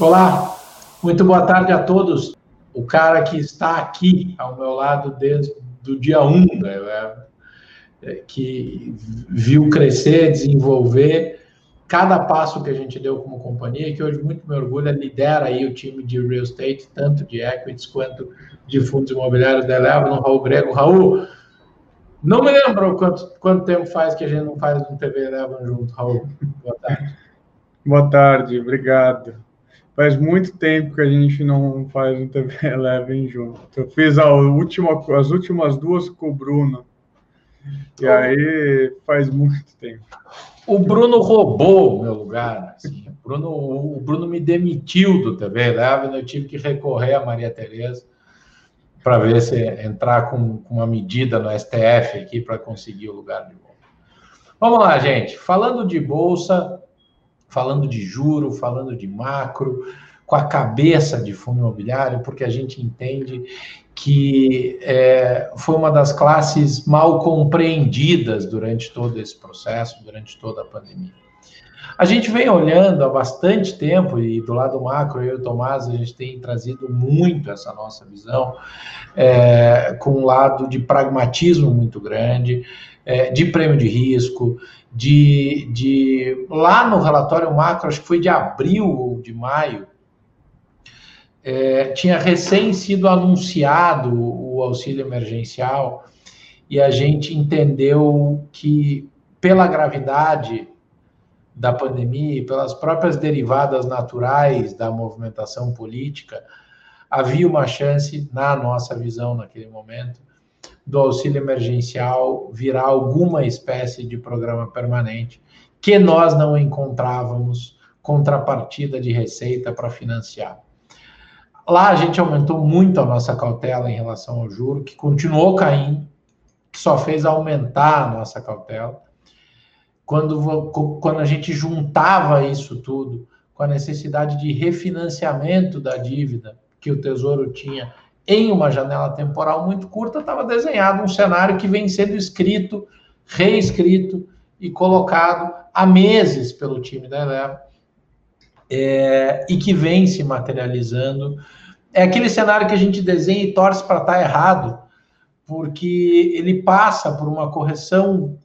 Olá, muito boa tarde a todos. O cara que está aqui ao meu lado desde o dia 1, né, é, que viu crescer, desenvolver cada passo que a gente deu como companhia, que hoje muito me orgulha, lidera aí o time de real estate, tanto de equities quanto de fundos imobiliários da Eleva, no Raul Grego. Raul, não me lembro quanto, quanto tempo faz que a gente não faz um TV Eleva junto, Raul. Boa tarde. Boa tarde, obrigado. Faz muito tempo que a gente não faz um TV Eleven junto. Eu fiz a última, as últimas duas com o Bruno. E aí faz muito tempo. O Bruno roubou o meu lugar. Assim. O, Bruno, o Bruno me demitiu do TV Eleven. Eu tive que recorrer a Maria Tereza para ver se entrar com, com uma medida no STF aqui para conseguir o lugar de volta. Vamos lá, gente. Falando de bolsa, falando de juro, falando de macro, com a cabeça de fundo imobiliário, porque a gente entende que é, foi uma das classes mal compreendidas durante todo esse processo, durante toda a pandemia. A gente vem olhando há bastante tempo, e do lado macro, eu e o Tomás, a gente tem trazido muito essa nossa visão, é, com um lado de pragmatismo muito grande, é, de prêmio de risco, de, de lá no relatório macro, acho que foi de abril ou de maio, é, tinha recém sido anunciado o auxílio emergencial e a gente entendeu que pela gravidade da pandemia e pelas próprias derivadas naturais da movimentação política, havia uma chance, na nossa visão naquele momento, do auxílio emergencial virar alguma espécie de programa permanente que nós não encontrávamos contrapartida de receita para financiar. Lá a gente aumentou muito a nossa cautela em relação ao juro, que continuou caindo, que só fez aumentar a nossa cautela. Quando, quando a gente juntava isso tudo com a necessidade de refinanciamento da dívida que o Tesouro tinha em uma janela temporal muito curta, estava desenhado um cenário que vem sendo escrito, reescrito e colocado há meses pelo time da Eleva é, e que vem se materializando. É aquele cenário que a gente desenha e torce para estar tá errado, porque ele passa por uma correção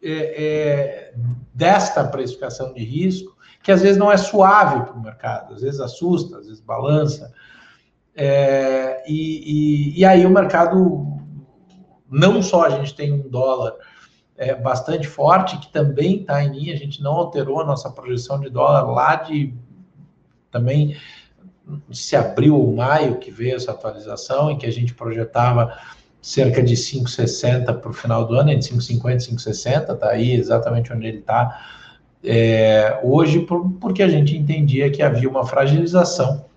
é, é, desta precificação de risco, que às vezes não é suave para o mercado, às vezes assusta, às vezes balança. É, e, e, e, aí o mercado, não só a gente tem um dólar é, bastante forte, que também está em linha, a gente não alterou a nossa projeção de dólar lá de também se abril ou maio que veio essa atualização, em que a gente projetava cerca de 5,60 para o final do ano, entre 5,50 e 5,60, está aí exatamente onde ele está é, hoje, por, porque a gente entendia que havia uma fragilização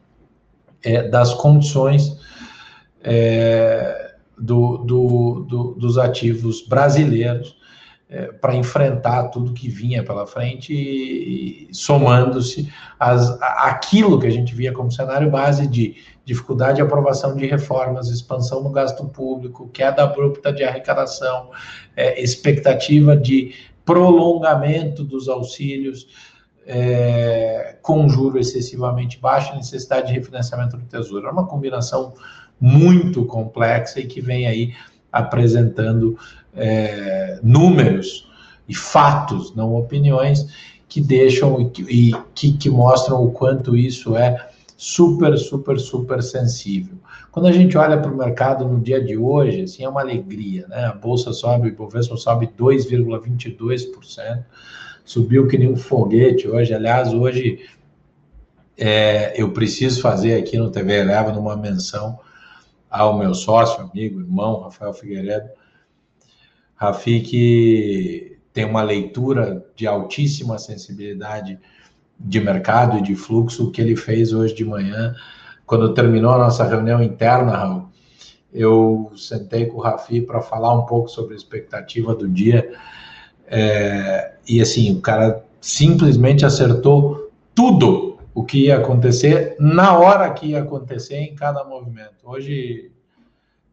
é, das condições é, do, do, do, dos ativos brasileiros é, para enfrentar tudo que vinha pela frente, e, e somando-se aquilo que a gente via como cenário base de dificuldade de aprovação de reformas, expansão no gasto público, queda abrupta de arrecadação, é, expectativa de prolongamento dos auxílios é, com juro excessivamente baixo, necessidade de refinanciamento do tesouro. É uma combinação muito complexa e que vem aí apresentando é, números e fatos, não opiniões, que deixam e que, que mostram o quanto isso é super, super, super sensível. Quando a gente olha para o mercado no dia de hoje, assim, é uma alegria, né? A bolsa sobe, o Bovespa sobe 2,22% subiu que nem um foguete hoje. Aliás, hoje é, eu preciso fazer aqui no TV Eleva uma menção ao meu sócio, amigo, irmão, Rafael Figueiredo. Rafi, que tem uma leitura de altíssima sensibilidade de mercado e de fluxo, que ele fez hoje de manhã, quando terminou a nossa reunião interna, Raul, eu sentei com o Rafi para falar um pouco sobre a expectativa do dia é, e assim, o cara simplesmente acertou tudo o que ia acontecer na hora que ia acontecer em cada movimento. Hoje,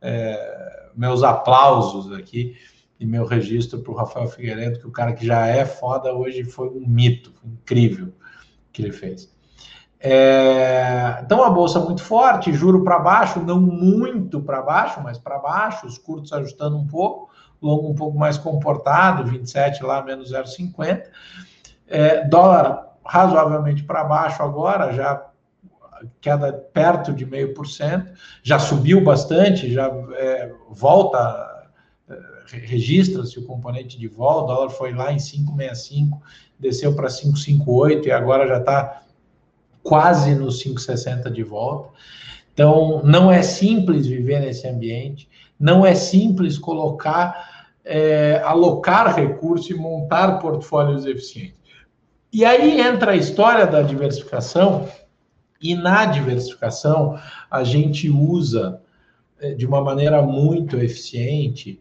é, meus aplausos aqui e meu registro para o Rafael Figueiredo, que o cara que já é foda hoje foi um mito, incrível que ele fez. É, então a bolsa muito forte, juro para baixo, não muito para baixo, mas para baixo, os curtos ajustando um pouco, longo um pouco mais comportado, 27 lá menos 0,50. É, dólar razoavelmente para baixo agora, já queda perto de meio por cento, já subiu bastante, já é, volta, é, registra-se o componente de vol, o dólar foi lá em 5,65, desceu para 5,58 e agora já está quase nos 5,60 de volta. Então, não é simples viver nesse ambiente, não é simples colocar, é, alocar recursos e montar portfólios eficientes. E aí entra a história da diversificação, e na diversificação a gente usa é, de uma maneira muito eficiente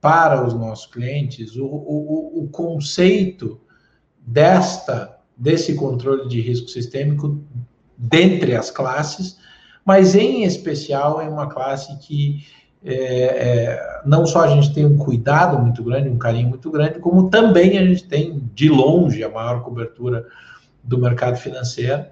para os nossos clientes o, o, o conceito desta desse controle de risco sistêmico dentre as classes, mas em especial em uma classe que é, é, não só a gente tem um cuidado muito grande, um carinho muito grande, como também a gente tem de longe a maior cobertura do mercado financeiro.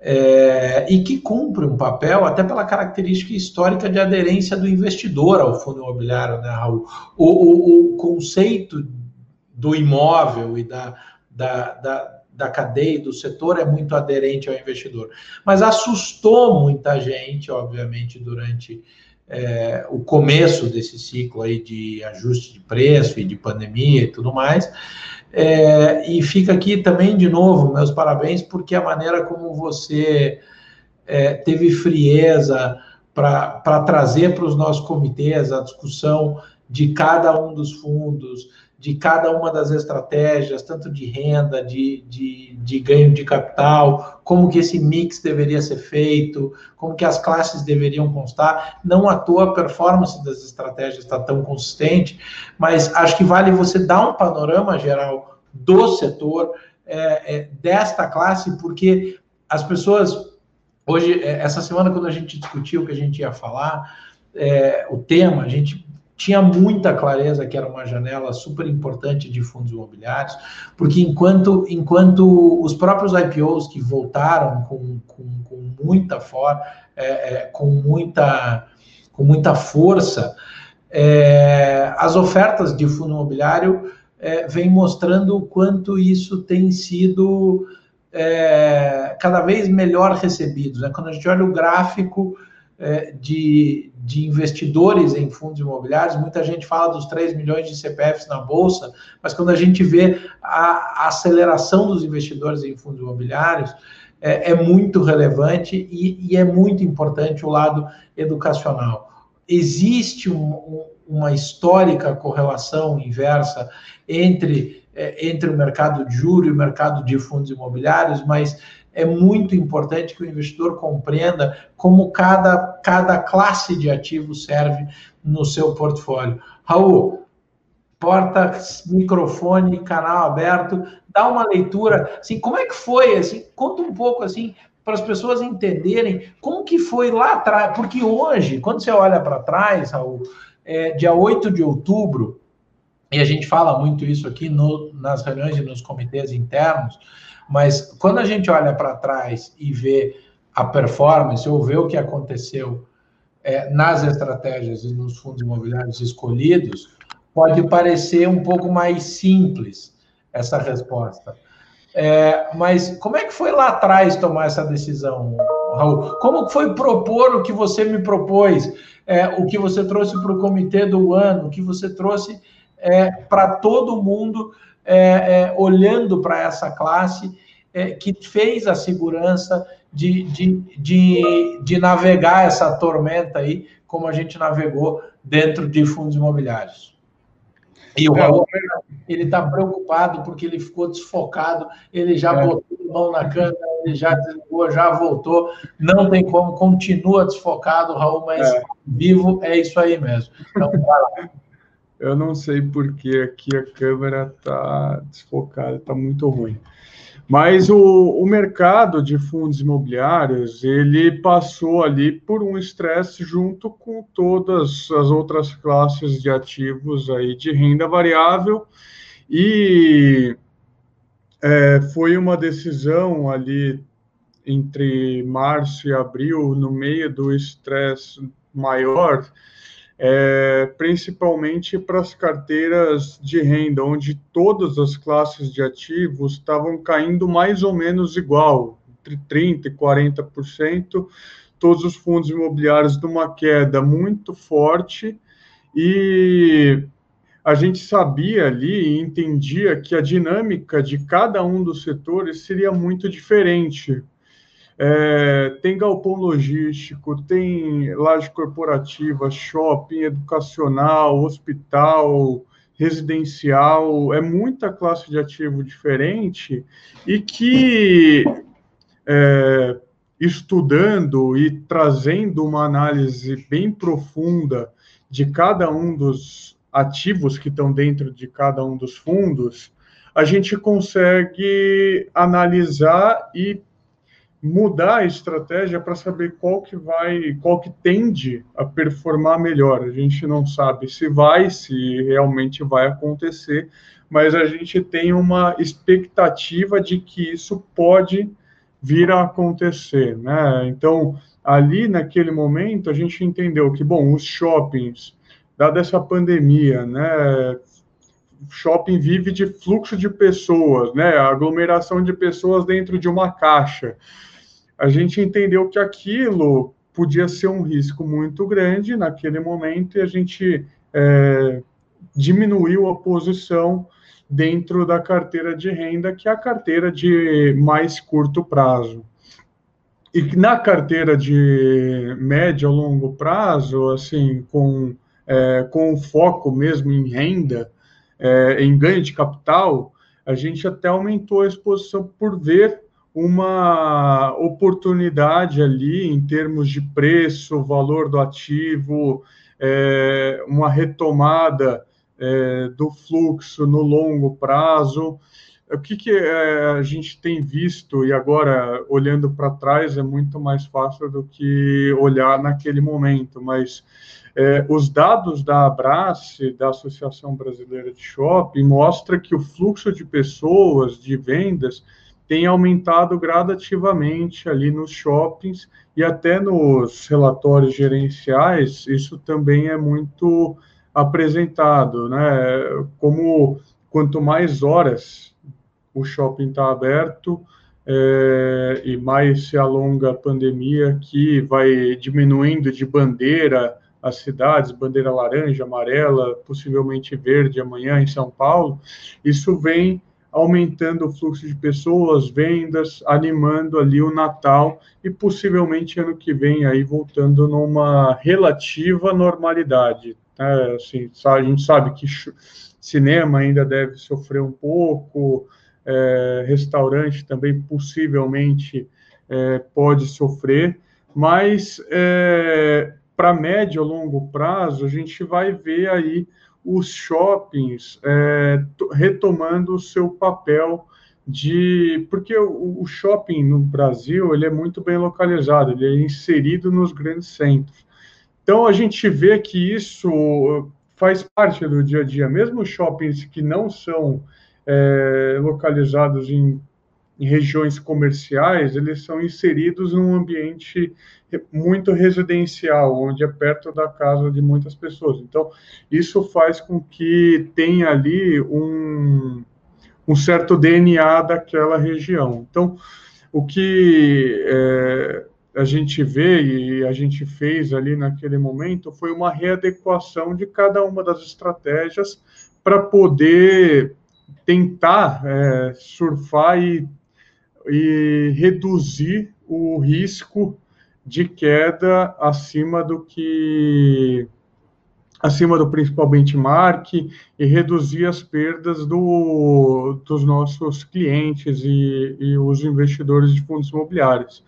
É, e que cumpre um papel até pela característica histórica de aderência do investidor ao fundo imobiliário, né, Raul? O, o, o conceito do imóvel e da, da, da da cadeia do setor é muito aderente ao investidor. Mas assustou muita gente, obviamente, durante é, o começo desse ciclo aí de ajuste de preço e de pandemia e tudo mais. É, e fica aqui também, de novo, meus parabéns, porque a maneira como você é, teve frieza para trazer para os nossos comitês a discussão de cada um dos fundos, de cada uma das estratégias, tanto de renda, de, de, de, ganho de capital, como que esse mix deveria ser feito, como que as classes deveriam constar. Não à toa a performance das estratégias está tão consistente, mas acho que vale você dar um panorama geral do setor, é, é, desta classe, porque as pessoas, hoje, é, essa semana, quando a gente discutiu o que a gente ia falar, é, o tema, a gente tinha muita clareza que era uma janela super importante de fundos imobiliários, porque enquanto, enquanto os próprios IPOs que voltaram com, com, com muita for, é, é, com muita com muita força, é, as ofertas de fundo imobiliário é, vêm mostrando o quanto isso tem sido é, cada vez melhor recebido. Né? Quando a gente olha o gráfico é, de, de investidores em fundos imobiliários, muita gente fala dos 3 milhões de CPFs na Bolsa, mas quando a gente vê a, a aceleração dos investidores em fundos imobiliários, é, é muito relevante e, e, é muito importante o lado educacional. Existe um, um, uma histórica correlação inversa entre, é, entre o mercado de juros e o mercado de fundos imobiliários, mas é muito importante que o investidor compreenda como cada, cada classe de ativo serve no seu portfólio. Raul, porta, microfone, canal aberto, dá uma leitura, assim, como é que foi, assim, conta um pouco, assim, para as pessoas entenderem como que foi lá atrás, porque hoje, quando você olha para trás, Raul, é, dia 8 de outubro, e a gente fala muito isso aqui no, nas reuniões e nos comitês internos, mas quando a gente olha para trás e vê a performance, ou vê o que aconteceu é, nas estratégias e nos fundos imobiliários escolhidos, pode parecer um pouco mais simples essa resposta. É, mas como é que foi lá atrás tomar essa decisão, Raul? Como foi propor o que você me propôs, é, o que você trouxe para o comitê do ano, o que você trouxe é, para todo mundo é, é, olhando para essa classe é, que fez a segurança de, de, de, de navegar essa tormenta aí, como a gente navegou dentro de fundos imobiliários. E o é, Raul, ele está preocupado porque ele ficou desfocado, ele já é. botou a mão na câmera, ele já desligou, já voltou, não tem como, continua desfocado, Raul, mas é. vivo é isso aí mesmo. Então, vai lá. Eu não sei porque aqui a câmera está desfocada, está muito ruim. Mas o, o, mercado de fundos imobiliários ele passou ali por um estresse junto com todas as outras classes de ativos aí de renda variável e é, foi uma decisão ali entre março e abril, no meio do estresse maior, é, principalmente para as carteiras de renda, onde todas as classes de ativos estavam caindo mais ou menos igual, entre 30% e 40%, todos os fundos imobiliários numa queda muito forte, e a gente sabia ali e entendia que a dinâmica de cada um dos setores seria muito diferente. É, tem galpão logístico, tem laje corporativa, shopping, educacional, hospital, residencial, é muita classe de ativo diferente e que é, estudando e trazendo uma análise bem profunda de cada um dos ativos que estão dentro de cada um dos fundos, a gente consegue analisar e mudar a estratégia para saber qual que vai, qual que tende a performar melhor. A gente não sabe se vai, se realmente vai acontecer, mas a gente tem uma expectativa de que isso pode vir a acontecer, né? Então, ali naquele momento a gente entendeu que, bom, os shoppings, dada essa pandemia, né, shopping vive de fluxo de pessoas, né, aglomeração de pessoas dentro de uma caixa a gente entendeu que aquilo podia ser um risco muito grande naquele momento e a gente é, diminuiu a posição dentro da carteira de renda, que é a carteira de mais curto prazo. E na carteira de médio a longo prazo, assim, com, é, com foco mesmo em renda, é, em ganho de capital, a gente até aumentou a exposição por ver uma oportunidade ali em termos de preço, valor do ativo, é, uma retomada é, do fluxo no longo prazo. O que, que é, a gente tem visto, e agora olhando para trás é muito mais fácil do que olhar naquele momento, mas é, os dados da Abrace, da Associação Brasileira de Shopping, mostra que o fluxo de pessoas, de vendas, tem aumentado gradativamente ali nos shoppings e até nos relatórios gerenciais, isso também é muito apresentado, né? Como quanto mais horas o shopping está aberto é, e mais se alonga a pandemia, que vai diminuindo de bandeira as cidades, bandeira laranja, amarela, possivelmente verde amanhã em São Paulo, isso vem aumentando o fluxo de pessoas, vendas, animando ali o Natal e possivelmente ano que vem aí voltando numa relativa normalidade. Né? Assim, a gente sabe que cinema ainda deve sofrer um pouco, é, restaurante também possivelmente é, pode sofrer, mas é, para médio a longo prazo a gente vai ver aí os shoppings é, retomando o seu papel de porque o, o, shopping no Brasil ele é muito bem localizado, ele é inserido nos grandes centros. Então a gente vê que isso faz parte do dia a dia, mesmo shoppings que não são é, localizados em em regiões comerciais, eles são inseridos num ambiente muito residencial, onde é perto da casa de muitas pessoas. Então, isso faz com que tenha ali um, um certo DNA daquela região. Então, o que é, a gente vê e a gente fez ali naquele momento foi uma readequação de cada uma das estratégias para poder tentar é, surfar e e reduzir o risco de queda acima do que acima do principal benchmark e reduzir as perdas do, dos nossos clientes e, e os investidores de fundos imobiliários.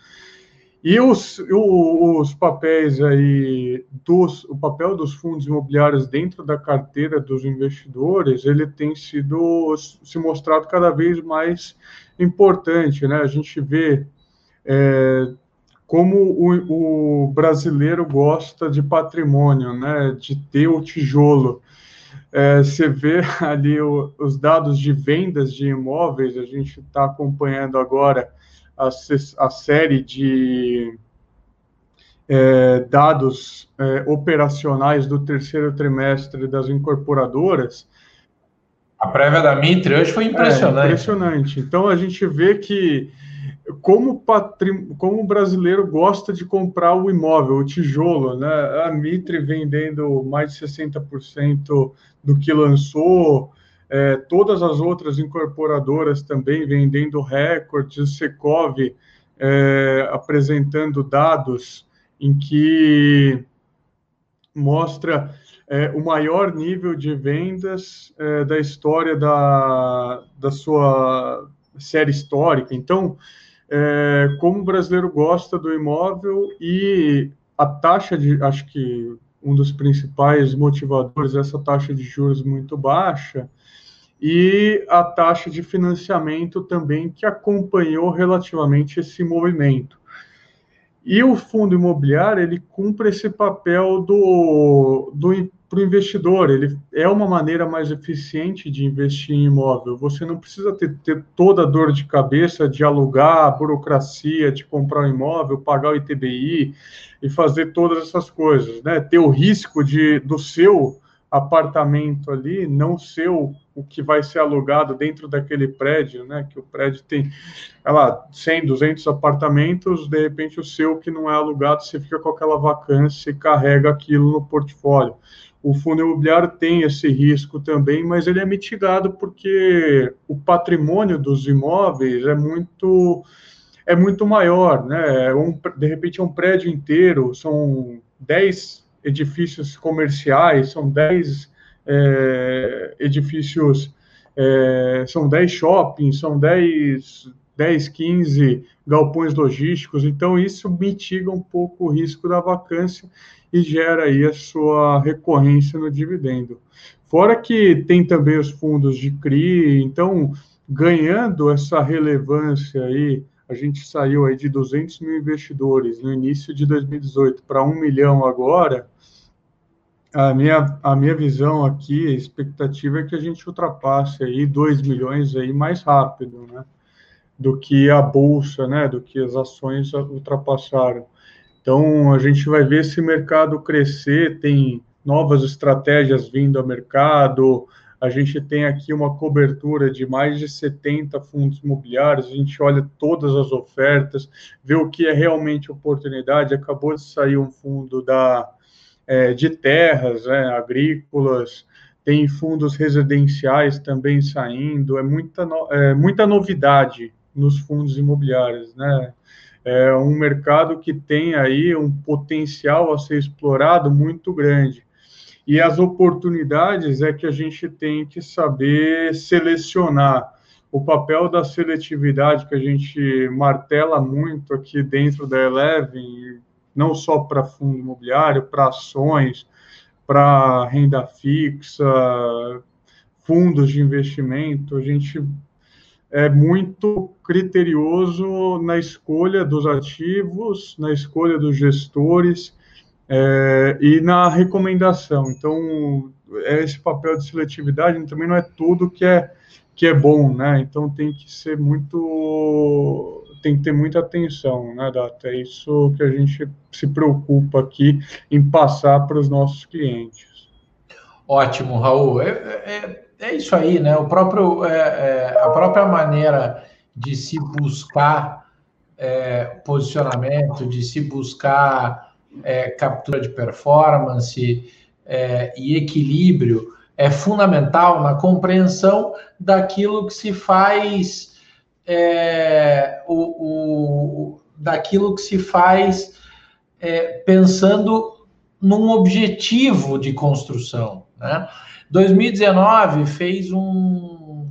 E os, os papéis aí, dos, o papel dos fundos imobiliários dentro da carteira dos investidores, ele tem sido se mostrado cada vez mais importante, né? A gente vê é, como o, o, brasileiro gosta de patrimônio, né? De ter o tijolo. É, você vê ali o, os dados de vendas de imóveis, a gente está acompanhando agora a, a série de é, dados é, operacionais do terceiro trimestre das incorporadoras. A prévia da Mitre hoje foi impressionante. É, impressionante. Então a gente vê que como, patrim... como o brasileiro gosta de comprar o imóvel, o tijolo, né? A Mitre vendendo mais de 60% do que lançou, é, todas as outras incorporadoras também vendendo recordes, o Secov é, apresentando dados em que mostra é, o maior nível de vendas é, da história da, da sua série histórica. Então, é, como o brasileiro gosta do imóvel e a taxa de, acho que um dos principais motivadores é essa taxa de juros muito baixa e a taxa de financiamento também que acompanhou relativamente esse movimento. E o fundo imobiliário ele cumpre esse papel do, do para o investidor, ele é uma maneira mais eficiente de investir em imóvel. Você não precisa ter, ter toda a dor de cabeça de alugar, a burocracia de comprar um imóvel, pagar o ITBI e fazer todas essas coisas, né? Ter o risco de do seu apartamento ali não ser o, o que vai ser alugado dentro daquele prédio, né? Que o prédio tem, sei lá, 100, 200 apartamentos, de repente o seu que não é alugado, você fica com aquela vacância e carrega aquilo no portfólio. O fundo imobiliário tem esse risco também, mas ele é mitigado porque o patrimônio dos imóveis é muito é muito maior, né? É um, de repente é um prédio inteiro, são 10 edifícios comerciais, são 10 é, edifícios, é, são 10 shoppings, são 10, 10, 15 galpões logísticos, então isso mitiga um pouco o risco da vacância e gera aí a sua recorrência no dividendo. Fora que tem também os fundos de CRI, então ganhando essa relevância aí, a gente saiu aí de 200 mil investidores no início de 2018 para 1 milhão agora, a minha, a minha visão aqui, a expectativa é que a gente ultrapasse aí 2 milhões aí mais rápido, né? Do que a bolsa, né? Do que as ações ultrapassaram. Então, a gente vai ver esse mercado crescer, tem novas estratégias vindo ao mercado, a gente tem aqui uma cobertura de mais de 70 fundos imobiliários, a gente olha todas as ofertas, vê o que é realmente oportunidade. Acabou de sair um fundo da, é, de terras né, agrícolas, tem fundos residenciais também saindo, é muita, no, é, muita novidade nos fundos imobiliários, né? É um mercado que tem aí um potencial a ser explorado muito grande. E as oportunidades é que a gente tem que saber selecionar. O papel da seletividade que a gente martela muito aqui dentro da Eleven, não só para fundo imobiliário, para ações, para renda fixa, fundos de investimento, a gente é muito criterioso na escolha dos ativos, na escolha dos gestores é, e na recomendação. Então, é esse papel de seletividade também não é tudo que é que é bom, né? Então tem que ser muito, tem que ter muita atenção, né, Data? É isso que a gente se preocupa aqui em passar para os nossos clientes. Ótimo, Raul. É, é é isso aí, né? O próprio, é, é, a própria maneira de se buscar é, posicionamento, de se buscar é, captura de performance é, e equilíbrio é fundamental na compreensão daquilo que se faz, é, o, o, daquilo que se faz pensando num objetivo de construção, né? 2019 fez um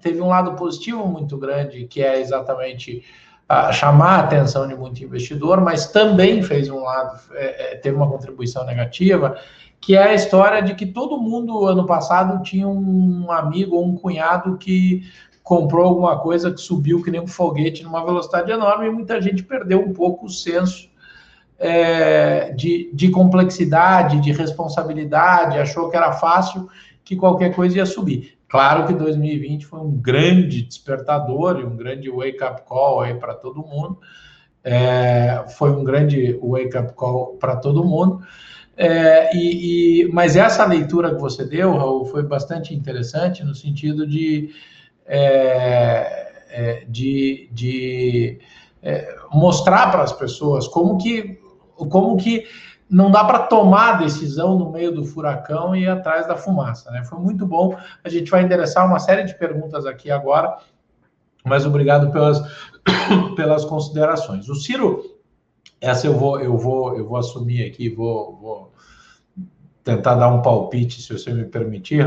teve um lado positivo muito grande, que é exatamente uh, chamar a atenção de muito investidor, mas também fez um lado, é, é, teve uma contribuição negativa, que é a história de que todo mundo ano passado tinha um amigo ou um cunhado que comprou alguma coisa que subiu que nem um foguete numa velocidade enorme e muita gente perdeu um pouco o senso é, de, de complexidade, de responsabilidade, achou que era fácil, que qualquer coisa ia subir. Claro que 2020 foi um grande despertador e um grande wake-up call aí para todo mundo. É, foi um grande wake-up call para todo mundo. É, e, e, mas essa leitura que você deu, Raul, foi bastante interessante no sentido de, é, é de, de é, mostrar para as pessoas como que, como que não dá para tomar decisão no meio do furacão e atrás da fumaça. Né? Foi muito bom. A gente vai endereçar uma série de perguntas aqui agora, mas obrigado pelas, pelas considerações. O Ciro, essa eu vou, eu vou, eu vou assumir aqui, vou, vou tentar dar um palpite, se você me permitir.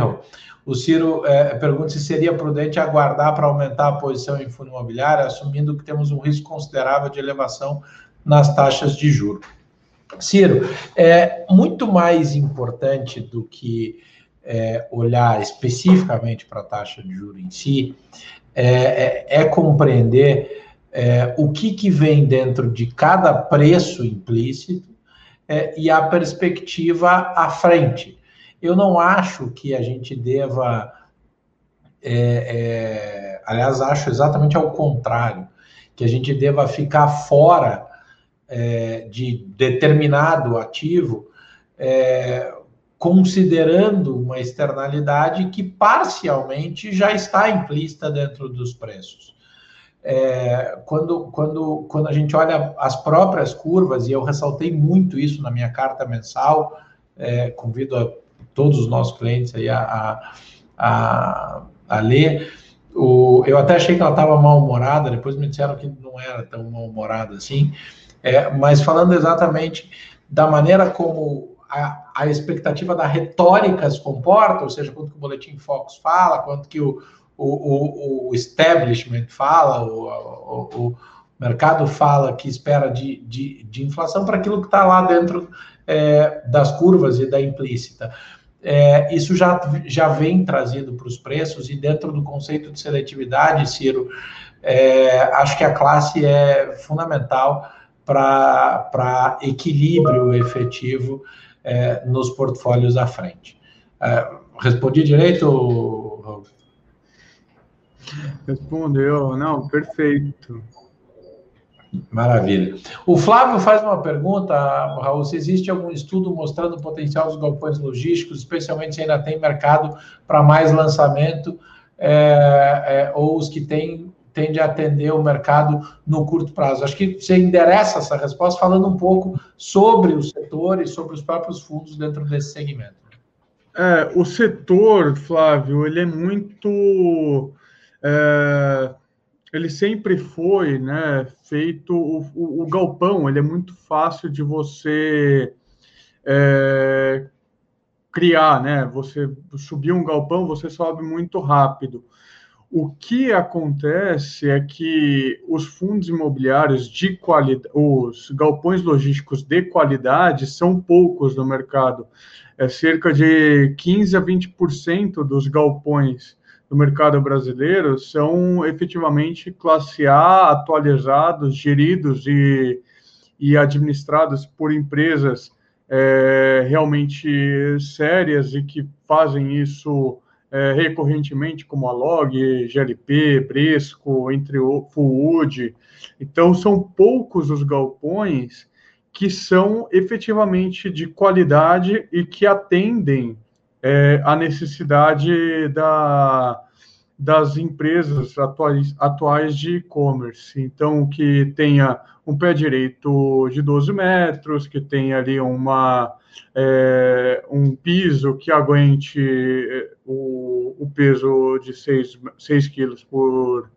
O Ciro é, pergunta se seria prudente aguardar para aumentar a posição em fundo imobiliário, assumindo que temos um risco considerável de elevação nas taxas de juros. Ciro, é muito mais importante do que é, olhar especificamente para a taxa de juros em si, é, é, é compreender é, o que, que vem dentro de cada preço implícito é, e a perspectiva à frente. Eu não acho que a gente deva. É, aliás, acho exatamente ao contrário, que a gente deva ficar fora é, de determinado ativo, é, considerando uma externalidade que parcialmente já está implícita dentro dos preços. É, quando, quando, quando a gente olha as próprias curvas, e eu ressaltei muito isso na minha carta mensal, é, convido a todos os nossos clientes aí a, a, a ler. O, eu até achei que ela estava mal-humorada, depois me disseram que não era tão mal-humorada assim, é, mas falando exatamente da maneira como a, a, expectativa da retórica se comporta, ou seja, quanto que o Boletim Focus fala, quanto que o, o, o, o establishment fala, o, o, mercado fala que espera de, de, de inflação para aquilo que está lá dentro é, das curvas e da implícita. É, isso já, já vem trazido para os preços e dentro do conceito de seletividade, Ciro, é, acho que a classe é fundamental para equilíbrio efetivo é, nos portfólios à frente. É, respondi direito? Respondeu, não, perfeito. Maravilha. O Flávio faz uma pergunta, Raul, se existe algum estudo mostrando o potencial dos galpões logísticos, especialmente se ainda tem mercado para mais lançamento, é, é, ou os que têm tende a atender o mercado no curto prazo. Acho que você endereça essa resposta falando um pouco sobre o setor e sobre os próprios fundos dentro desse segmento. É, o setor, Flávio, ele é muito... É ele sempre foi né, feito. O, o, o, galpão ele é muito fácil de você é, criar, né? Você subir um galpão, você sobe muito rápido. O que acontece é que os fundos imobiliários de qualidade, os galpões logísticos de qualidade são poucos no mercado. É cerca de 15 a 20% dos galpões do mercado brasileiro são efetivamente classe A, atualizados, geridos e, e administrados por empresas é, realmente sérias e que fazem isso é, recorrentemente, como a Log, GLP, Bresco, entre o Fullwood. Então, são poucos os galpões que são efetivamente de qualidade e que atendem é, a necessidade da, das empresas atuais, atuais de e-commerce. Então, que tenha um pé direito de 12 metros, que tenha ali uma, é, um piso que aguente é, o, o peso de 6, 6 quilos por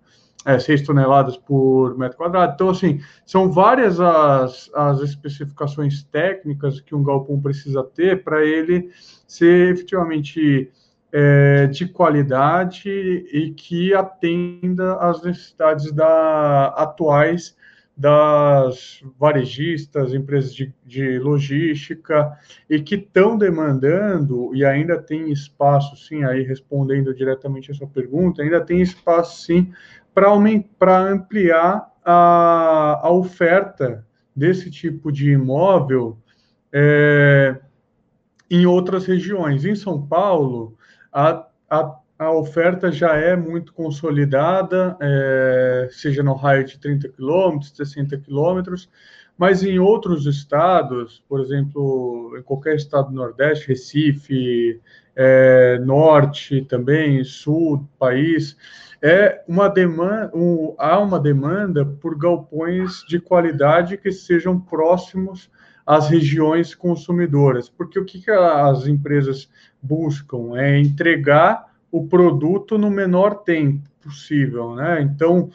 é, 6 toneladas por metro quadrado. Então, assim, são várias as, as especificações técnicas que um galpão precisa ter para ele ser efetivamente é, de qualidade e que atenda às necessidades da, atuais das varejistas, empresas de, de logística, e que estão demandando, e ainda tem espaço, sim, aí respondendo diretamente a sua pergunta, ainda tem espaço, sim, para ampliar a, a oferta desse tipo de imóvel é, em outras regiões. Em São Paulo, a, a, a oferta já é muito consolidada, é, seja no raio de 30 quilômetros, 60 quilômetros, mas em outros estados, por exemplo, em qualquer estado do Nordeste, Recife, é, Norte também, Sul do país, é uma demanda, um, há uma demanda por galpões de qualidade que sejam próximos às regiões consumidoras, porque o que, que as empresas buscam é entregar o produto no menor tempo possível, né? Então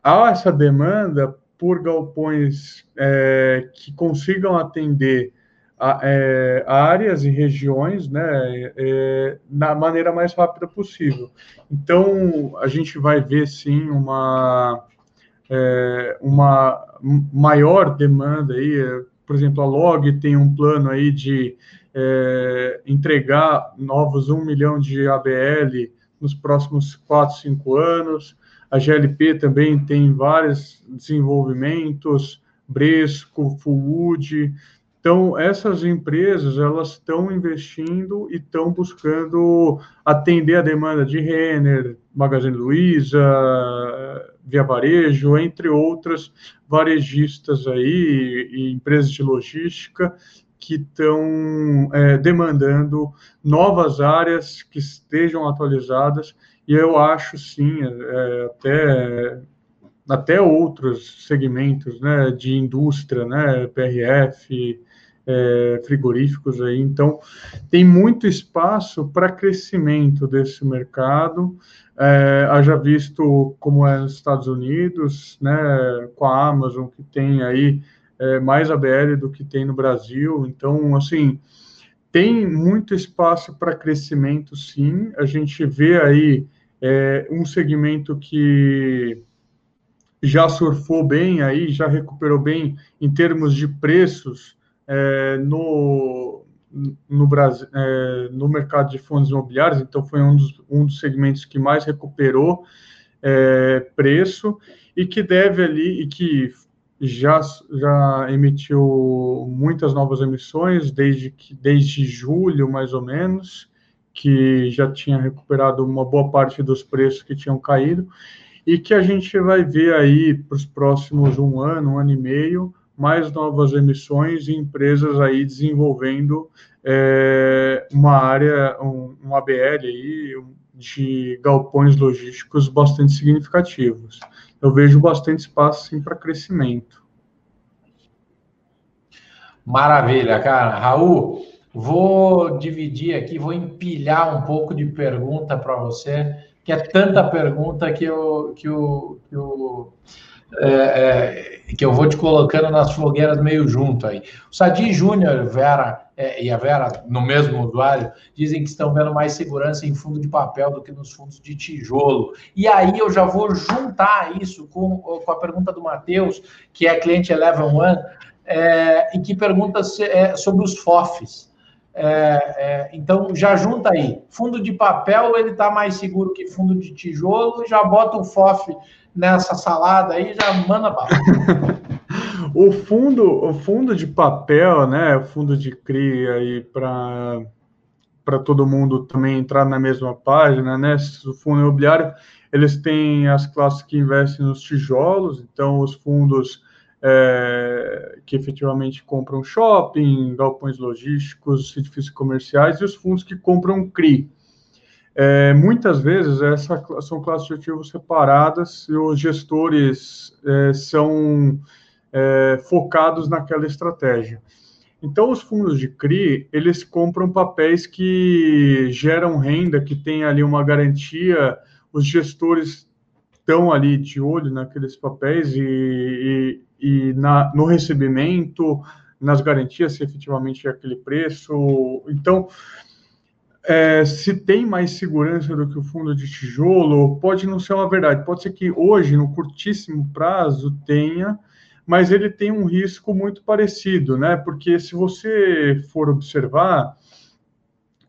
há essa demanda por galpões é, que consigam atender a, é, áreas e regiões né, é, na maneira mais rápida possível. Então, a gente vai ver, sim, uma, é, uma maior demanda aí. Por exemplo, a Log tem um plano aí de é, entregar novos 1 milhão de ABL nos próximos 4, 5 anos. A GLP também tem vários desenvolvimentos, Bresco, Fullwood. Então, essas empresas, elas estão investindo e estão buscando atender a demanda de Renner, Magazine Luiza, Via Varejo, entre outras varejistas aí e empresas de logística que estão é, demandando novas áreas que estejam atualizadas. E eu acho sim é, até até outros segmentos né de indústria né PRF é, frigoríficos aí então tem muito espaço para crescimento desse mercado é, haja visto como é nos Estados Unidos né com a Amazon que tem aí é, mais ABL do que tem no Brasil. Então, assim, tem muito espaço para crescimento, sim. A gente vê aí é, um segmento que já surfou bem aí, já recuperou bem em termos de preços é, no, no Brasil, é, no mercado de fundos imobiliários. Então, foi um dos, um dos segmentos que mais recuperou é, preço e que deve ali e que já, já emitiu muitas novas emissões, desde, que, desde julho, mais ou menos, que já tinha recuperado uma boa parte dos preços que tinham caído, e que a gente vai ver aí para os próximos um ano, um ano e meio, mais novas emissões e empresas aí desenvolvendo é, uma área, um, um ABL aí, de galpões logísticos bastante significativos eu vejo bastante espaço sim para crescimento. Maravilha, cara. Raul, vou dividir aqui, vou empilhar um pouco de pergunta para você, que é tanta pergunta que eu, que eu, que eu é, é, que eu vou te colocando nas fogueiras meio junto aí. O Sadi Júnior, Vera é, e a Vera, no mesmo usuário, dizem que estão vendo mais segurança em fundo de papel do que nos fundos de tijolo. E aí eu já vou juntar isso com, com a pergunta do Matheus, que é cliente Eleven One, é, e que pergunta se, é, sobre os FOFs. É, é, então já junta aí. Fundo de papel ele está mais seguro que fundo de tijolo, já bota o FOF nessa salada aí, já manda bala. o fundo, o fundo de papel, né, o fundo de CRI aí para para todo mundo também entrar na mesma página, né? O fundo imobiliário, eles têm as classes que investem nos tijolos, então os fundos é, que efetivamente compram shopping, galpões logísticos, edifícios comerciais e os fundos que compram CRI. É, muitas vezes essa, são classes de ativos separadas e os gestores é, são é, focados naquela estratégia. Então, os fundos de CRI, eles compram papéis que geram renda, que tem ali uma garantia, os gestores estão ali de olho naqueles papéis e, e, e na, no recebimento, nas garantias, se efetivamente é aquele preço. Então, é, se tem mais segurança do que o fundo de tijolo, pode não ser uma verdade. Pode ser que hoje, no curtíssimo prazo, tenha, mas ele tem um risco muito parecido, né? Porque se você for observar,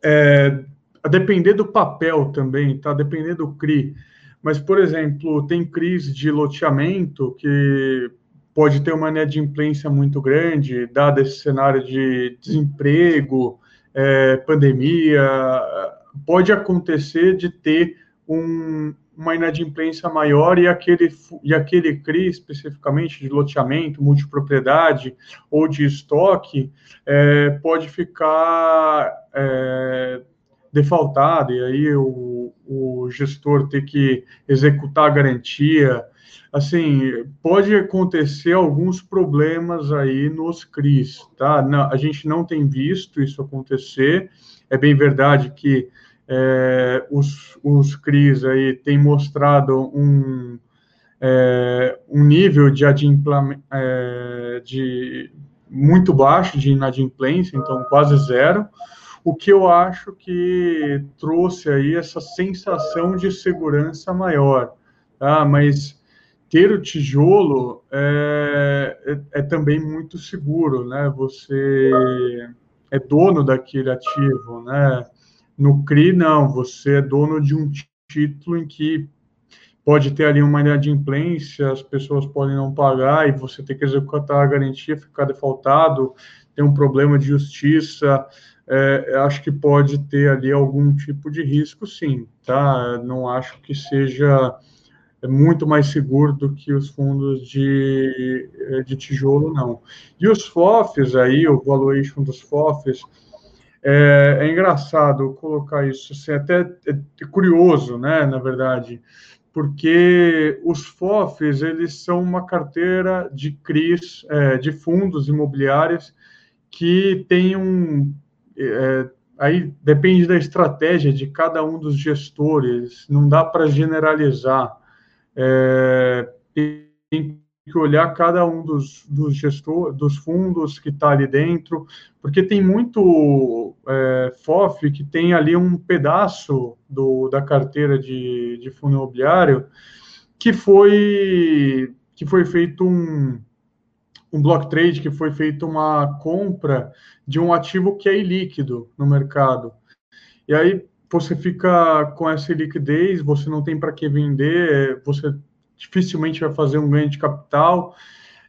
é, a depender do papel também, tá? Depender do CRI. Mas, por exemplo, tem CRIs de loteamento que pode ter uma inadimplência muito grande, dado esse cenário de desemprego, é, pandemia, pode acontecer de ter um, uma inadimplência maior e aquele, e aquele CRI, especificamente de loteamento, multipropriedade ou de estoque, é, pode ficar é, defaltado, e aí o, o gestor ter que executar a garantia. Assim, pode acontecer alguns problemas aí nos CRIs, tá? Não, a gente não tem visto isso acontecer. É bem verdade que é, os, os CRIs aí têm mostrado um, é, um nível de, é, de muito baixo de inadimplência, então quase zero, o que eu acho que trouxe aí essa sensação de segurança maior, tá? Mas ter o tijolo é, é, é também muito seguro, né? Você é dono daquele ativo, né? No CRI, não, você é dono de um título em que pode ter ali uma inadimplência, as pessoas podem não pagar e você tem que executar a garantia, ficar defaltado, tem um problema de justiça, é, acho que pode ter ali algum tipo de risco, sim, tá? Não acho que seja muito mais seguro do que os fundos de, de tijolo, não. E os FOFs aí, o valuation dos FOFs, é, é engraçado colocar isso, assim, até é curioso, né, na verdade, porque os FOFs, eles são uma carteira de CRIs, é, de fundos imobiliários, que tem um... É, aí depende da estratégia de cada um dos gestores, não dá para generalizar. É, tem que olhar cada um dos, dos gestores, dos fundos que está ali dentro, porque tem muito é, FOF que tem ali um pedaço do, da carteira de, de fundo imobiliário que foi que foi feito um, um block trade, que foi feito uma compra de um ativo que é ilíquido no mercado. E aí você fica com essa liquidez, você não tem para que vender, você dificilmente vai fazer um ganho de capital.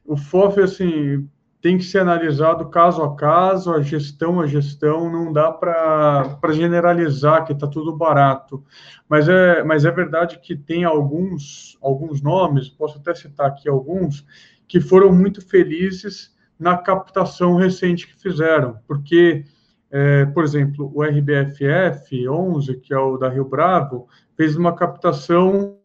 O FOF, assim, tem que ser analisado caso a caso, a gestão a gestão, não dá para generalizar que está tudo barato. Mas é, mas é verdade que tem alguns, alguns nomes, posso até citar aqui alguns, que foram muito felizes na captação recente que fizeram, porque, é, por exemplo, o RBFF 11, que é o da Rio Bravo, fez uma captação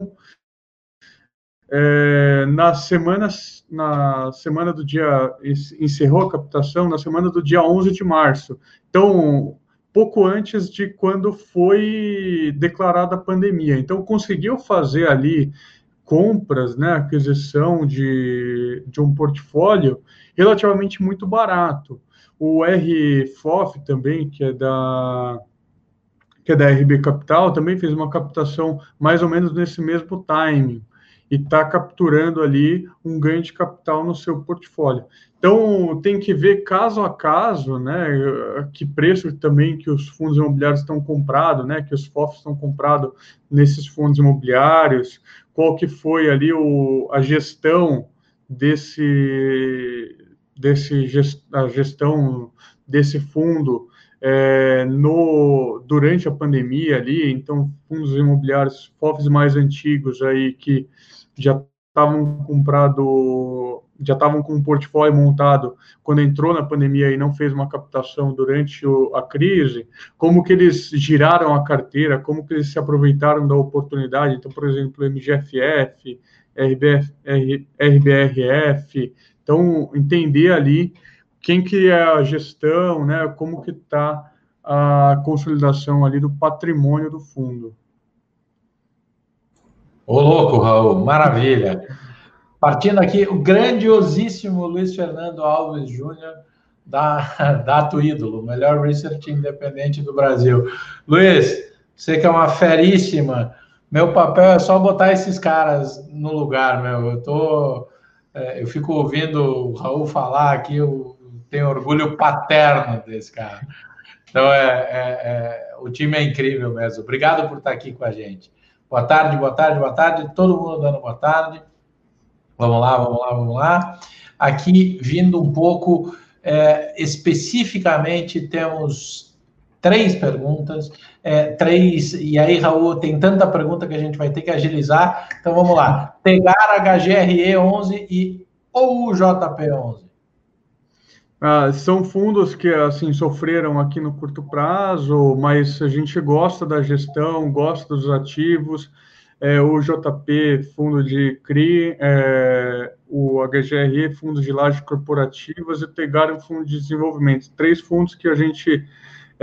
é, na semana, na semana do dia, encerrou a captação na semana do dia 11 de março. Então, pouco antes de quando foi declarada a pandemia. Então, conseguiu fazer ali compras, né, aquisição de, de um portfólio relativamente muito barato. O RFOF também, que é da que é da RB Capital, também fez uma captação mais ou menos nesse mesmo timing e está capturando ali um ganho de capital no seu portfólio. Então, tem que ver caso a caso, né, que preço também que os fundos imobiliários estão comprados, né, que os FOFs estão comprados nesses fundos imobiliários, qual que foi ali o, a gestão desse, desse gestão desse fundo é, no, durante a pandemia ali, então fundos imobiliários, FOFs mais antigos aí que já estavam comprado, já estavam com um portfólio montado quando entrou na pandemia e não fez uma captação durante o, a crise, como que eles giraram a carteira, como que eles se aproveitaram da oportunidade. Então, por exemplo, MGFF, RBF, RBRF, então entender ali quem que é a gestão, né, como que está a consolidação ali do patrimônio do fundo. Ô, louco, Raul, maravilha. Partindo aqui, o grandiosíssimo Luiz Fernando Alves Júnior, da, da Ato Ídolo, melhor research independente do Brasil. Luiz, você que é uma feríssima, meu papel é só botar esses caras no lugar, meu. Eu tô. É, eu fico ouvindo o Raul falar aqui, eu tenho orgulho paterno desse cara. Então, é, é, é, o time é incrível mesmo. Obrigado por estar aqui com a gente. Boa tarde, boa tarde, boa tarde. Todo mundo dando boa tarde. Vamos lá, vamos lá, vamos lá. Aqui, vindo um pouco é, especificamente, temos três perguntas, é, três, e aí, Raul, tem tanta pergunta que a gente vai ter que agilizar, então vamos lá. Pegar HGRE 11 e ou JP 11? Ah, são fundos que assim sofreram aqui no curto prazo, mas a gente gosta da gestão, gosta dos ativos. É, o JP, fundo de CRI, é, o HGRE, fundo de lajes corporativas, e Tegar, fundo de desenvolvimento. Três fundos que a gente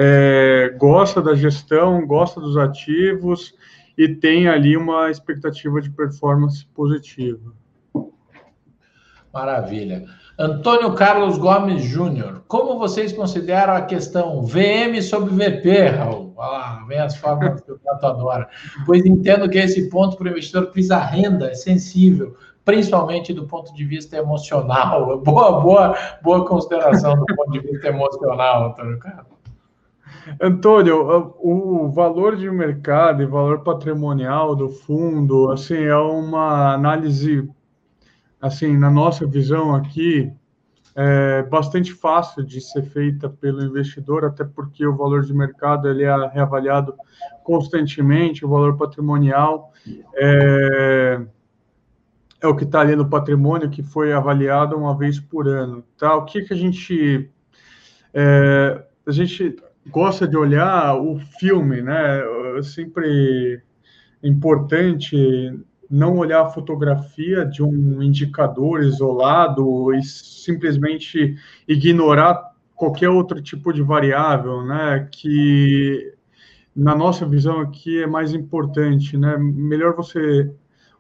é, gosta da gestão, gosta dos ativos e tem ali uma expectativa de performance positiva. Maravilha. Antônio Carlos Gomes Júnior, como vocês consideram a questão VM sobre VP, Raul? Olha lá, vem as formas que o Tato adora. Pois entendo que esse ponto para o investidor precisa renda, é sensível, principalmente do ponto de vista emocional. Boa, boa, boa consideração do ponto de vista emocional, Antônio Carlos. Antônio, o valor de mercado e valor patrimonial do fundo, assim, é uma análise, assim, na nossa visão aqui, é bastante fácil de ser feita pelo investidor, até porque o valor de mercado ele é reavaliado constantemente, o valor patrimonial é, é o que está ali no patrimônio que foi avaliado uma vez por ano. Tá? O que, que a gente é, a gente gosta de olhar o filme, né? É sempre importante não olhar a fotografia de um indicador isolado e simplesmente ignorar qualquer outro tipo de variável, né? Que na nossa visão aqui é mais importante, né? Melhor você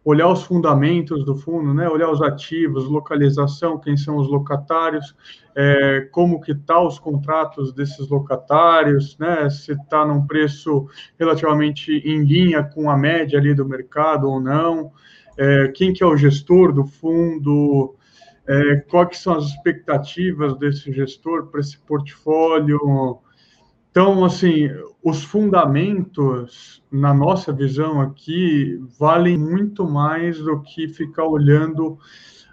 olhar os fundamentos do fundo, né? olhar os ativos, localização, quem são os locatários, é, como que tá os contratos desses locatários, né? se está num preço relativamente em linha com a média ali do mercado ou não, é, quem que é o gestor do fundo, é, quais são as expectativas desse gestor para esse portfólio, então, assim, os fundamentos, na nossa visão aqui, valem muito mais do que ficar olhando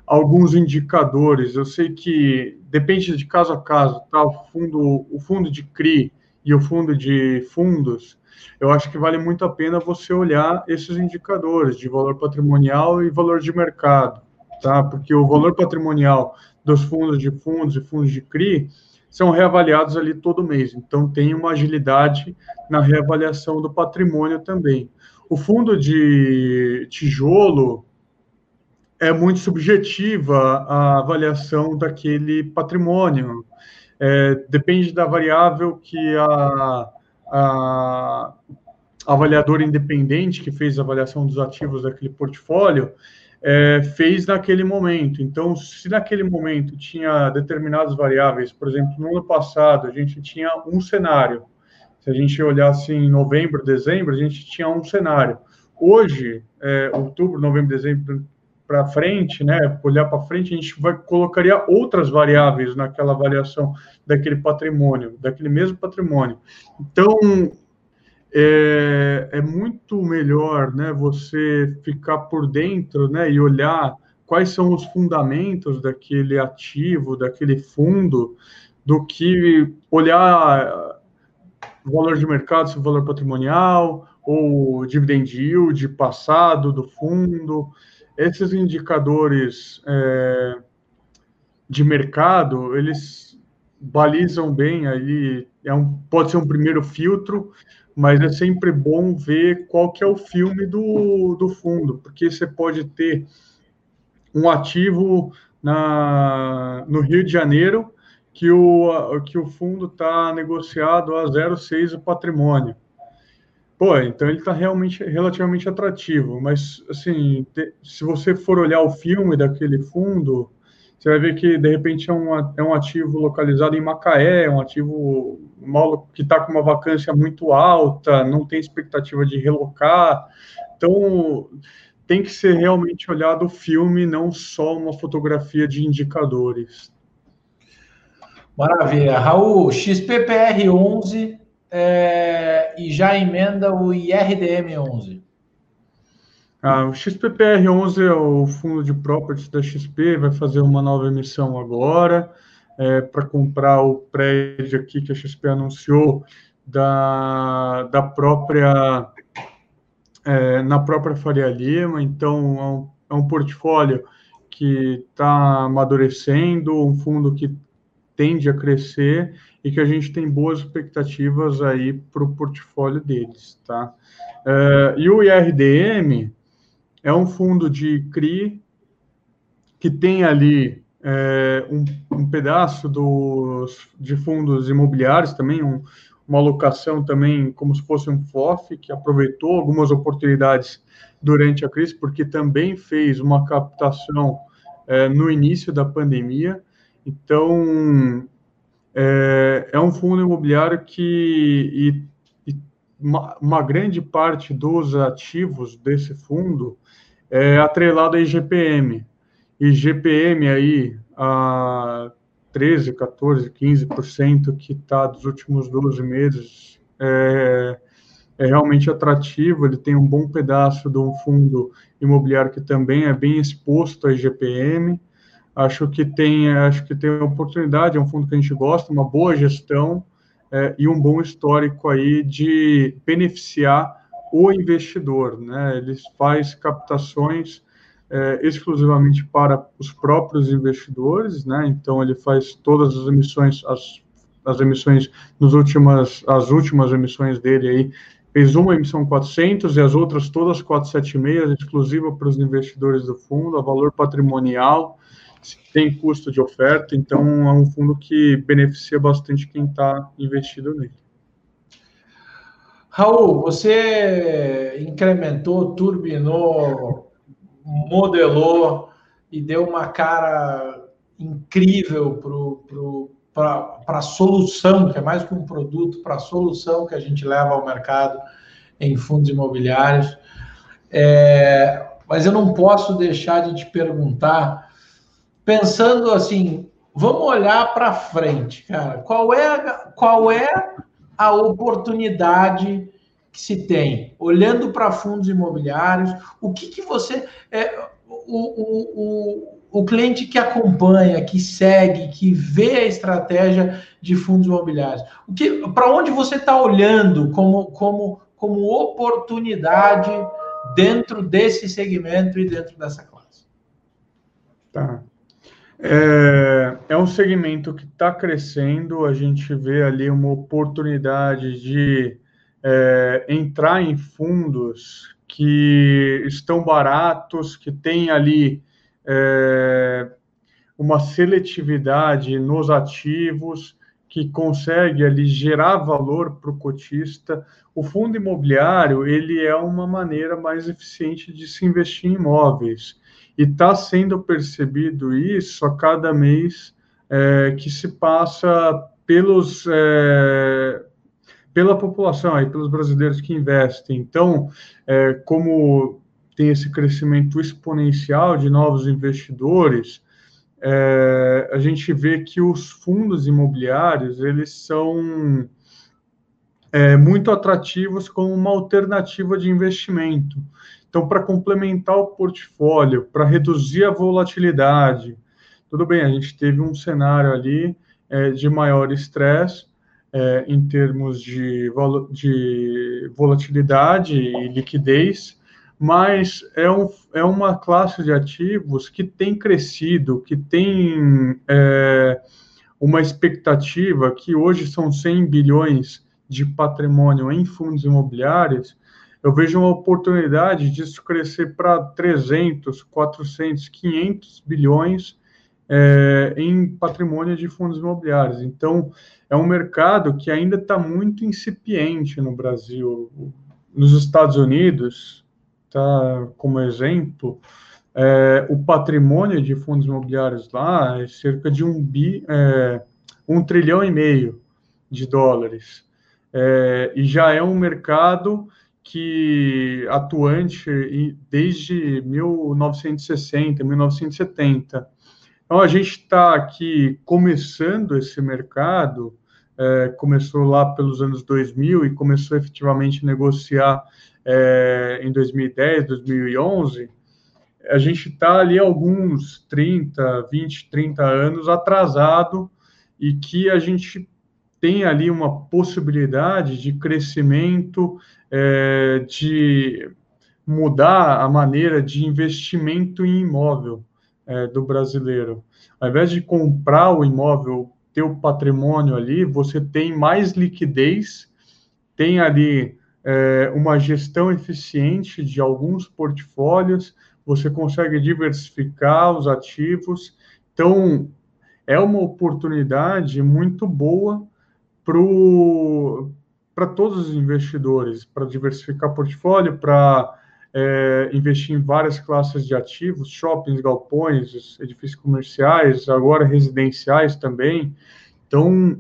alguns indicadores. Eu sei que depende de caso a caso, tá? O fundo, o fundo de CRI e o fundo de fundos, eu acho que vale muito a pena você olhar esses indicadores de valor patrimonial e valor de mercado, tá? Porque o valor patrimonial dos fundos de fundos e fundos de CRI são reavaliados ali todo mês. Então, tem uma agilidade na reavaliação do patrimônio também. O fundo de tijolo é muito subjetiva a avaliação daquele patrimônio. É, depende da variável que a, a independente que fez a avaliação dos ativos daquele portfólio é, fez naquele momento. Então, se naquele momento tinha determinadas variáveis, por exemplo, no ano passado a gente tinha um cenário. Se a gente olhasse em novembro, dezembro, a gente tinha um cenário. Hoje, é, outubro, novembro, dezembro para frente, né, olhar para frente, a gente vai colocaria outras variáveis naquela avaliação daquele patrimônio, daquele mesmo patrimônio. Então, é, é muito melhor né, você ficar por dentro né, e olhar quais são os fundamentos daquele ativo, daquele fundo, do que olhar valor de mercado, se o valor patrimonial, ou dividend yield passado do fundo. Esses indicadores é, de mercado, eles balizam bem aí, é um, pode ser um primeiro filtro, mas é sempre bom ver qual que é o filme do, do fundo, porque você pode ter um ativo na, no Rio de Janeiro que o, que o fundo está negociado a 0,6 o patrimônio. Pô, então ele está realmente relativamente atrativo, mas assim, se você for olhar o filme daquele fundo, você vai ver que de repente é um, é um ativo localizado em Macaé, é um ativo que está com uma vacância muito alta, não tem expectativa de relocar. Então, tem que ser realmente olhado o filme, não só uma fotografia de indicadores. Maravilha. Raul, XPPR11 é, e já emenda o IRDM11. Ah, o XPPR11 é o fundo de properties da XP, vai fazer uma nova emissão agora é, para comprar o prédio aqui que a XP anunciou da, da própria é, na própria Faria Lima, então é um, é um portfólio que está amadurecendo, um fundo que tende a crescer e que a gente tem boas expectativas aí para o portfólio deles, tá? É, e o IRDM é um fundo de CRI que tem ali é, um, um, pedaço dos, de fundos imobiliários também, um, uma alocação também como se fosse um FOF, que aproveitou algumas oportunidades durante a crise, porque também fez uma captação é, no início da pandemia. Então, é, é um fundo imobiliário que e, e uma, uma, grande parte dos ativos desse fundo é atrelado a IGPM. IGPM aí, a 13, 14, 15% que está dos últimos 12 meses é, é, realmente atrativo. Ele tem um bom pedaço de um fundo imobiliário que também é bem exposto à IGPM. Acho que tem, acho que tem oportunidade. É um fundo que a gente gosta, uma boa gestão é, e um bom histórico aí de beneficiar o investidor, né? Ele faz captações é, exclusivamente para os próprios investidores, né? Então ele faz todas as emissões, as, as emissões nos últimas, as últimas emissões dele aí fez uma emissão 400 e as outras todas 476 exclusiva para os investidores do fundo, a valor patrimonial, tem custo de oferta, então é um fundo que beneficia bastante quem está investido nele. Raul, você incrementou, turbinou modelou e deu uma cara incrível para a solução, que é mais que um produto, para a solução que a gente leva ao mercado em fundos imobiliários. É, mas eu não posso deixar de te perguntar, pensando assim, vamos olhar para frente, cara. Qual é, qual é a oportunidade que se tem, olhando para fundos imobiliários, o que, que você. É, o, o, o, o cliente que acompanha, que segue, que vê a estratégia de fundos imobiliários, o que, para onde você está olhando como, como, como oportunidade dentro desse segmento e dentro dessa classe? Tá. É, é um segmento que está crescendo, a gente vê ali uma oportunidade de é, entrar em fundos que estão baratos, que têm ali é, uma seletividade nos ativos, que consegue ali gerar valor para o cotista. O fundo imobiliário ele é uma maneira mais eficiente de se investir em imóveis e está sendo percebido isso a cada mês é, que se passa pelos é, pela população, aí, pelos brasileiros que investem. Então, é, como tem esse crescimento exponencial de novos investidores, é, a gente vê que os fundos imobiliários eles são é, muito atrativos como uma alternativa de investimento. Então, para complementar o portfólio, para reduzir a volatilidade, tudo bem, a gente teve um cenário ali é, de maior estresse, é, em termos de, vol de volatilidade e liquidez, mas é, um, é uma classe de ativos que tem crescido, que tem é, uma expectativa que hoje são 100 bilhões de patrimônio em fundos imobiliários, eu vejo uma oportunidade disso crescer para 300, 400, 500 bilhões é, em patrimônio de fundos imobiliários. Então, é um mercado que ainda está muito incipiente no Brasil. Nos Estados Unidos, tá, como exemplo, é, o patrimônio de fundos imobiliários lá é cerca de um, bi, é, um trilhão e meio de dólares. É, e já é um mercado que atuante desde 1960, 1970. Então, a gente está aqui começando esse mercado, é, começou lá pelos anos 2000 e começou efetivamente a negociar é, em 2010, 2011. A gente está ali alguns 30, 20, 30 anos atrasado e que a gente tem ali uma possibilidade de crescimento, é, de mudar a maneira de investimento em imóvel é, do brasileiro. Ao invés de comprar o imóvel, ter o patrimônio ali, você tem mais liquidez, tem ali é, uma gestão eficiente de alguns portfólios, você consegue diversificar os ativos. Então, é uma oportunidade muito boa para todos os investidores, para diversificar portfólio, para é, investir em várias classes de ativos, shoppings, galpões, edifícios comerciais, agora residenciais também. Então,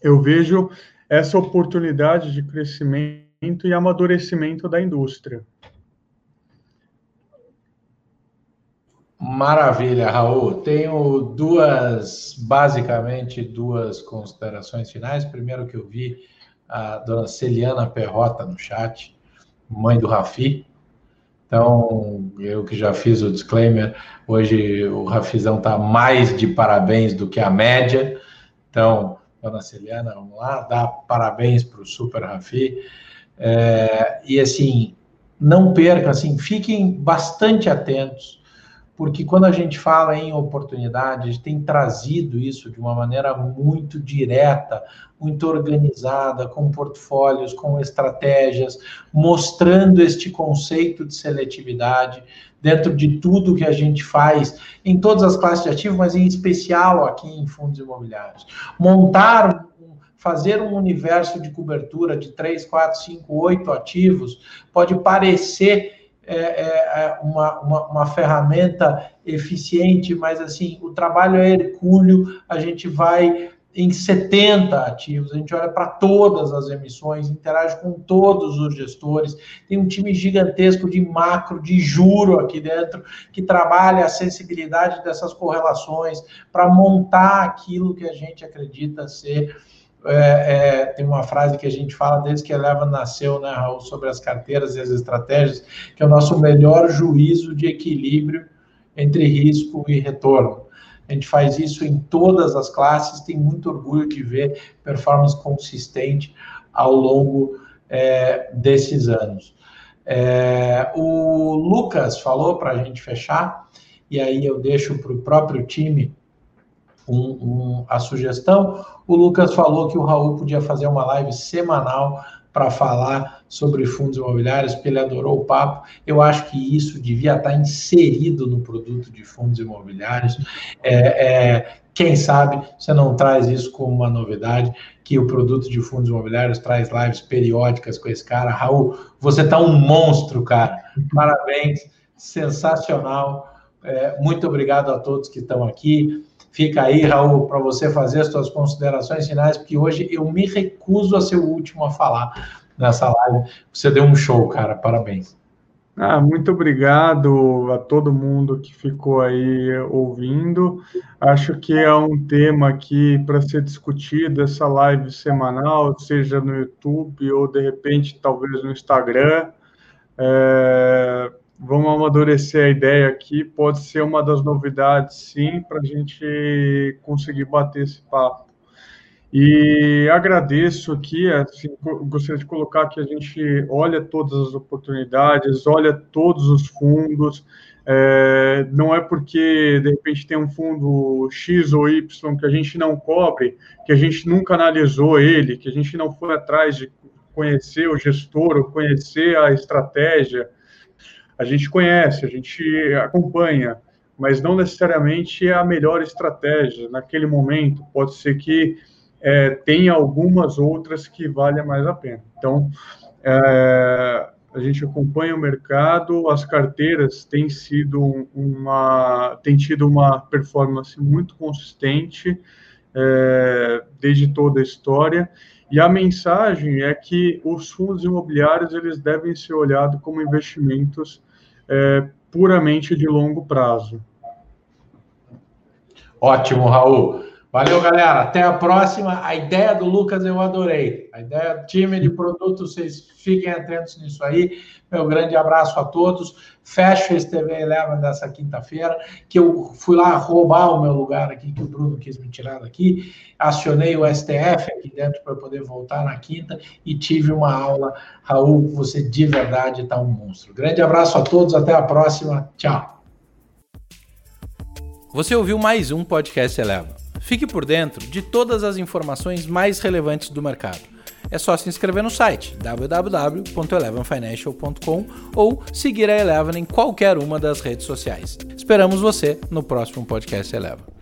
eu vejo essa oportunidade de crescimento e amadurecimento da indústria. Maravilha, Raul. Tenho duas, basicamente, duas considerações finais. Primeiro que eu vi a dona Celiana Perrota no chat, mãe do Rafi. Então, eu que já fiz o disclaimer, hoje o Rafizão está mais de parabéns do que a média. Então, dona Celiana, vamos lá, dá parabéns para o Super Rafi. É, e assim, não percam, assim, fiquem bastante atentos porque quando a gente fala em oportunidade, a gente tem trazido isso de uma maneira muito direta, muito organizada, com portfólios, com estratégias, mostrando este conceito de seletividade dentro de tudo que a gente faz em todas as classes de ativos, mas em especial aqui em fundos imobiliários. Montar fazer um universo de cobertura de 3, 4, 5, 8 ativos pode parecer é, é, é uma, uma, uma, ferramenta eficiente, mas assim, o trabalho é hercúleo, a gente vai em 70 ativos, a gente olha para todas as emissões, interage com todos os gestores, tem um time gigantesco de macro, de juro aqui dentro, que trabalha a sensibilidade dessas correlações para montar aquilo que a gente acredita ser é, é, tem uma frase que a gente fala desde que a Eleva nasceu, né, Raul, sobre as carteiras e as estratégias, que é o nosso melhor juízo de equilíbrio entre risco e retorno. A gente faz isso em todas as classes, tem muito orgulho de ver performance consistente ao longo é, desses anos. É, o Lucas falou para a gente fechar, e aí eu deixo para o próprio time um, um, a sugestão. O Lucas falou que o Raul podia fazer uma live semanal para falar sobre fundos imobiliários, porque ele adorou o papo. Eu acho que isso devia estar inserido no produto de fundos imobiliários. É, é, quem sabe você não traz isso como uma novidade, que o produto de fundos imobiliários traz lives periódicas com esse cara. Raul, você está um monstro, cara. Parabéns, sensacional. É, muito obrigado a todos que estão aqui. Fica aí, Raul, para você fazer as suas considerações finais, porque hoje eu me recuso a ser o último a falar nessa live. Você deu um show, cara. Parabéns. Ah, muito obrigado a todo mundo que ficou aí ouvindo. Acho que é um tema aqui para ser discutido, essa live semanal, seja no YouTube ou de repente talvez no Instagram. É, vamos amadurecer a ideia aqui. Pode ser uma das novidades, sim, para a gente conseguir bater esse papo. E agradeço aqui, assim, gostaria de colocar que a gente olha todas as oportunidades, olha todos os fundos. É, não é porque de repente tem um fundo X ou Y que a gente não cobre, que a gente nunca analisou ele, que a gente não foi atrás de conhecer o gestor ou conhecer a estratégia a gente conhece, a gente acompanha, mas não necessariamente é a melhor estratégia naquele momento. Pode ser que é, tenha algumas outras que valha mais a pena. Então, é, a gente acompanha o mercado, as carteiras têm sido uma, têm tido uma performance muito consistente é, desde toda a história. E a mensagem é que os fundos imobiliários eles devem ser olhados como investimentos é, puramente de longo prazo. Ótimo, Raul. Valeu, galera. Até a próxima. A ideia do Lucas eu adorei. A ideia do time de produto, vocês fiquem atentos nisso aí. Meu grande abraço a todos. Fecho esse TV Eleven dessa quinta-feira, que eu fui lá roubar o meu lugar aqui, que o Bruno quis me tirar daqui. Acionei o STF aqui dentro para poder voltar na quinta e tive uma aula. Raul, você de verdade está um monstro. Grande abraço a todos. Até a próxima. Tchau. Você ouviu mais um podcast Eleva. Fique por dentro de todas as informações mais relevantes do mercado. É só se inscrever no site www.elevenfinancial.com ou seguir a Eleven em qualquer uma das redes sociais. Esperamos você no próximo podcast Eleva.